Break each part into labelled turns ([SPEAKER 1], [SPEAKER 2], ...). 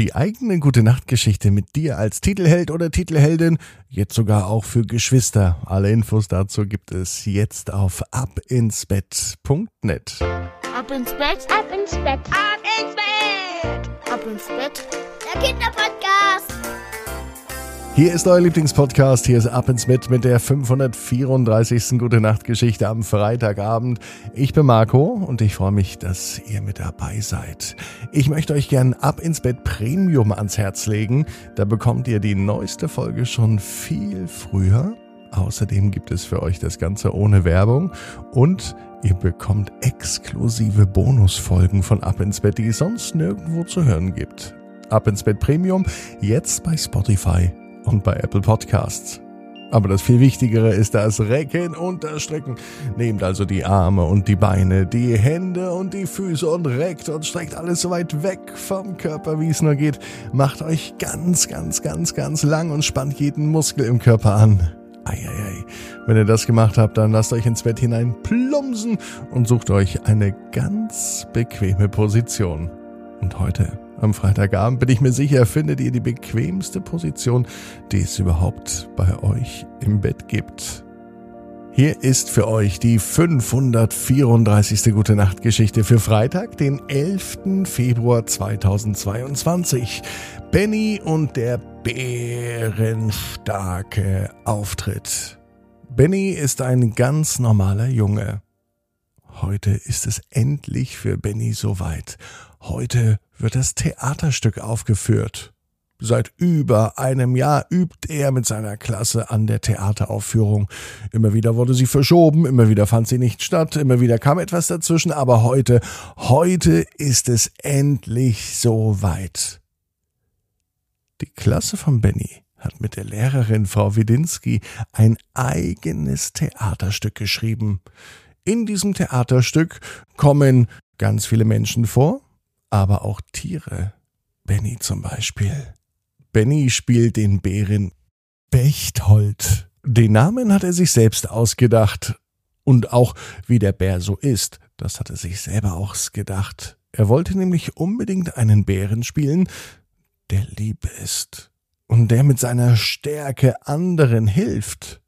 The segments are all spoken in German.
[SPEAKER 1] Die eigene gute Nachtgeschichte mit dir als Titelheld oder Titelheldin, jetzt sogar auch für Geschwister. Alle Infos dazu gibt es jetzt auf abinsbett.net.
[SPEAKER 2] Ab ins Bett, ab ins Bett, ab ins Bett, ab ins Bett. Der Kinderpodcast.
[SPEAKER 1] Hier ist euer Lieblingspodcast. Hier ist Ab ins Bett mit der 534. Gute Nacht Geschichte am Freitagabend. Ich bin Marco und ich freue mich, dass ihr mit dabei seid. Ich möchte euch gern Ab ins Bett Premium ans Herz legen. Da bekommt ihr die neueste Folge schon viel früher. Außerdem gibt es für euch das Ganze ohne Werbung und ihr bekommt exklusive Bonusfolgen von Ab ins Bett, die es sonst nirgendwo zu hören gibt. Ab ins Bett Premium, jetzt bei Spotify und bei Apple Podcasts. Aber das viel Wichtigere ist das Recken und das Strecken. Nehmt also die Arme und die Beine, die Hände und die Füße und reckt und streckt alles so weit weg vom Körper, wie es nur geht. Macht euch ganz, ganz, ganz, ganz lang und spannt jeden Muskel im Körper an. Eieiei. Wenn ihr das gemacht habt, dann lasst euch ins Bett hinein plumpsen und sucht euch eine ganz bequeme Position. Und heute am Freitagabend bin ich mir sicher, findet ihr die bequemste Position, die es überhaupt bei euch im Bett gibt. Hier ist für euch die 534. Gute Nacht Geschichte für Freitag, den 11. Februar 2022. Benny und der bärenstarke Auftritt. Benny ist ein ganz normaler Junge. Heute ist es endlich für Benny soweit. Heute wird das Theaterstück aufgeführt. Seit über einem Jahr übt er mit seiner Klasse an der Theateraufführung. Immer wieder wurde sie verschoben, immer wieder fand sie nicht statt, immer wieder kam etwas dazwischen, aber heute, heute ist es endlich soweit. Die Klasse von Benny hat mit der Lehrerin Frau Widinski ein eigenes Theaterstück geschrieben. In diesem Theaterstück kommen ganz viele Menschen vor, aber auch Tiere. Benny zum Beispiel. Benny spielt den Bären Bechthold. Den Namen hat er sich selbst ausgedacht. Und auch wie der Bär so ist, das hat er sich selber ausgedacht. Er wollte nämlich unbedingt einen Bären spielen, der lieb ist und der mit seiner Stärke anderen hilft.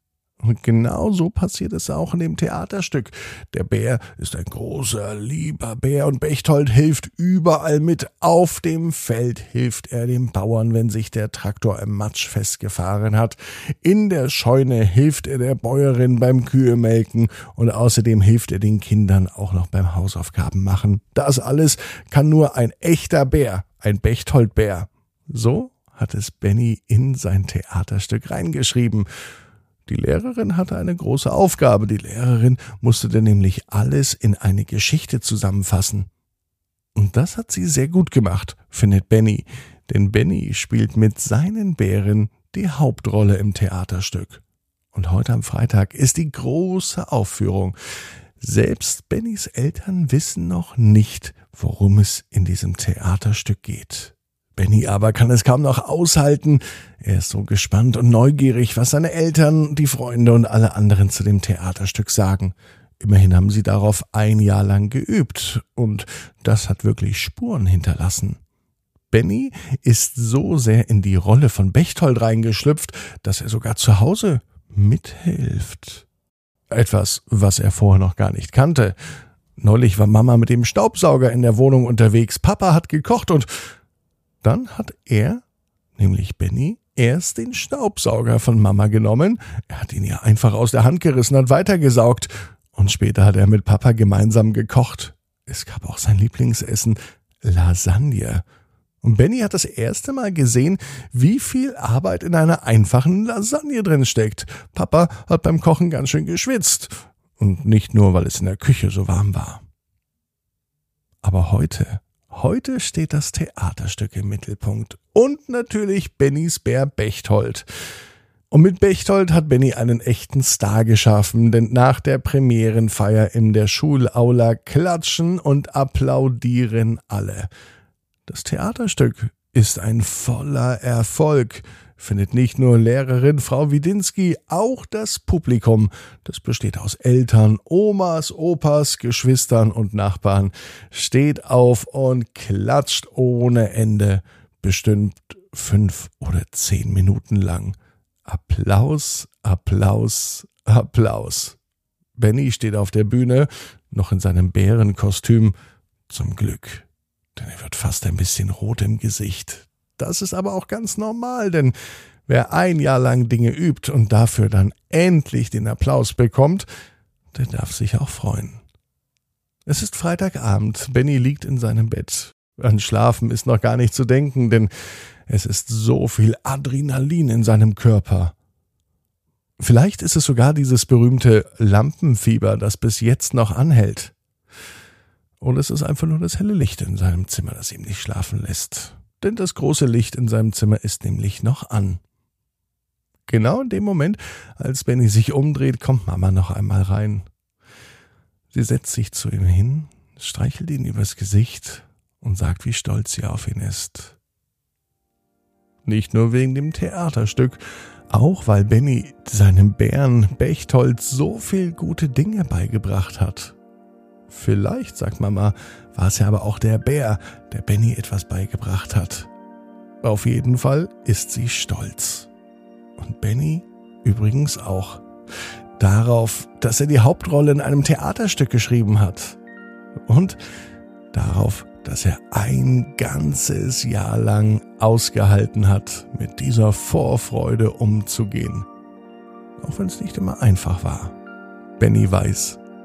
[SPEAKER 1] Und genau so passiert es auch in dem Theaterstück. Der Bär ist ein großer, lieber Bär und Bechtold hilft überall mit. Auf dem Feld hilft er den Bauern, wenn sich der Traktor im Matsch festgefahren hat. In der Scheune hilft er der Bäuerin beim Kühemelken und außerdem hilft er den Kindern auch noch beim Hausaufgaben machen. Das alles kann nur ein echter Bär, ein Bechtholdbär. So hat es Benny in sein Theaterstück reingeschrieben. Die Lehrerin hatte eine große Aufgabe. Die Lehrerin musste denn nämlich alles in eine Geschichte zusammenfassen. Und das hat sie sehr gut gemacht, findet Benny, denn Benny spielt mit seinen Bären die Hauptrolle im Theaterstück. Und heute am Freitag ist die große Aufführung. Selbst Bennys Eltern wissen noch nicht, worum es in diesem Theaterstück geht. Benny aber kann es kaum noch aushalten. Er ist so gespannt und neugierig, was seine Eltern, die Freunde und alle anderen zu dem Theaterstück sagen. Immerhin haben sie darauf ein Jahr lang geübt und das hat wirklich Spuren hinterlassen. Benny ist so sehr in die Rolle von Bechtold reingeschlüpft, dass er sogar zu Hause mithilft. Etwas, was er vorher noch gar nicht kannte. Neulich war Mama mit dem Staubsauger in der Wohnung unterwegs, Papa hat gekocht und dann hat er, nämlich Benny, erst den Staubsauger von Mama genommen, er hat ihn ja einfach aus der Hand gerissen und weitergesaugt, und später hat er mit Papa gemeinsam gekocht. Es gab auch sein Lieblingsessen, Lasagne. Und Benny hat das erste Mal gesehen, wie viel Arbeit in einer einfachen Lasagne drin steckt. Papa hat beim Kochen ganz schön geschwitzt. Und nicht nur, weil es in der Küche so warm war. Aber heute Heute steht das Theaterstück im Mittelpunkt und natürlich Bennys Bär Bechtold. Und mit Bechtold hat Benny einen echten Star geschaffen, denn nach der Premierenfeier in der Schulaula klatschen und applaudieren alle. Das Theaterstück ist ein voller Erfolg findet nicht nur Lehrerin Frau Widinski, auch das Publikum, das besteht aus Eltern, Omas, Opas, Geschwistern und Nachbarn, steht auf und klatscht ohne Ende. bestimmt fünf oder zehn Minuten lang. Applaus, Applaus, Applaus. Benny steht auf der Bühne, noch in seinem Bärenkostüm. Zum Glück, denn er wird fast ein bisschen rot im Gesicht. Das ist aber auch ganz normal, denn wer ein Jahr lang Dinge übt und dafür dann endlich den Applaus bekommt, der darf sich auch freuen. Es ist Freitagabend, Benny liegt in seinem Bett. An Schlafen ist noch gar nicht zu denken, denn es ist so viel Adrenalin in seinem Körper. Vielleicht ist es sogar dieses berühmte Lampenfieber, das bis jetzt noch anhält. Oder es ist einfach nur das helle Licht in seinem Zimmer, das ihm nicht schlafen lässt. Denn das große Licht in seinem Zimmer ist nämlich noch an. Genau in dem Moment, als Benny sich umdreht, kommt Mama noch einmal rein. Sie setzt sich zu ihm hin, streichelt ihn übers Gesicht und sagt, wie stolz sie auf ihn ist. Nicht nur wegen dem Theaterstück, auch weil Benny seinem Bären Bechtholz so viel gute Dinge beigebracht hat. Vielleicht, sagt Mama, war es ja aber auch der Bär, der Benny etwas beigebracht hat. Auf jeden Fall ist sie stolz. Und Benny übrigens auch. Darauf, dass er die Hauptrolle in einem Theaterstück geschrieben hat. Und darauf, dass er ein ganzes Jahr lang ausgehalten hat, mit dieser Vorfreude umzugehen. Auch wenn es nicht immer einfach war. Benny weiß,